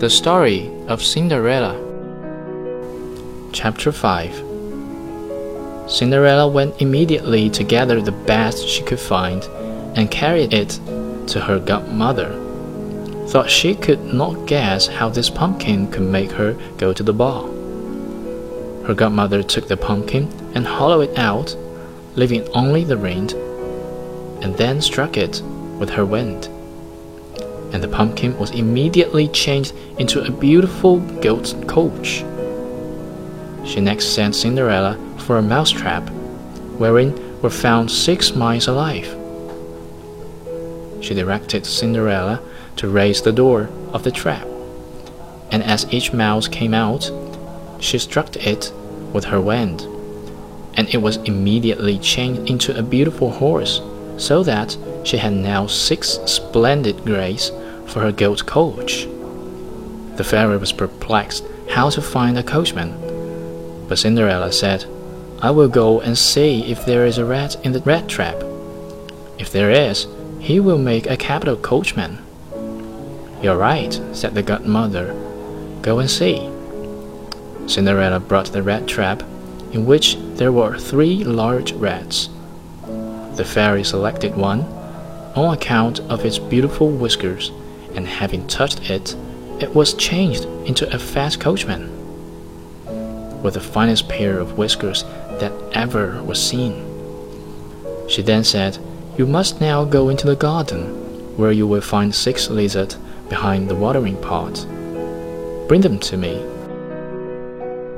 The Story of Cinderella. Chapter 5 Cinderella went immediately to gather the best she could find and carried it to her godmother. Thought she could not guess how this pumpkin could make her go to the ball. Her godmother took the pumpkin and hollowed it out, leaving only the rind, and then struck it with her wand and the pumpkin was immediately changed into a beautiful goat coach. She next sent Cinderella for a mousetrap, wherein were found six mice alive. She directed Cinderella to raise the door of the trap, and as each mouse came out, she struck it with her wand, and it was immediately changed into a beautiful horse, so that she had now six splendid grays for her goat coach. The fairy was perplexed how to find a coachman, but Cinderella said, I will go and see if there is a rat in the rat trap. If there is, he will make a capital coachman. You're right, said the godmother. Go and see. Cinderella brought the rat trap, in which there were three large rats. The fairy selected one on account of its beautiful whiskers and having touched it, it was changed into a fat coachman, with the finest pair of whiskers that ever was seen. She then said, You must now go into the garden, where you will find six lizards behind the watering pot. Bring them to me.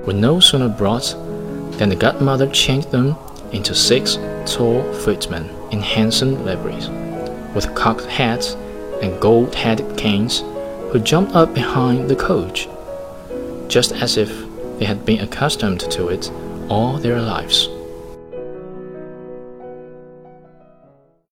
Were no sooner brought than the godmother changed them into six tall footmen in handsome liveries, with cocked hats and gold headed canes who jumped up behind the coach, just as if they had been accustomed to it all their lives.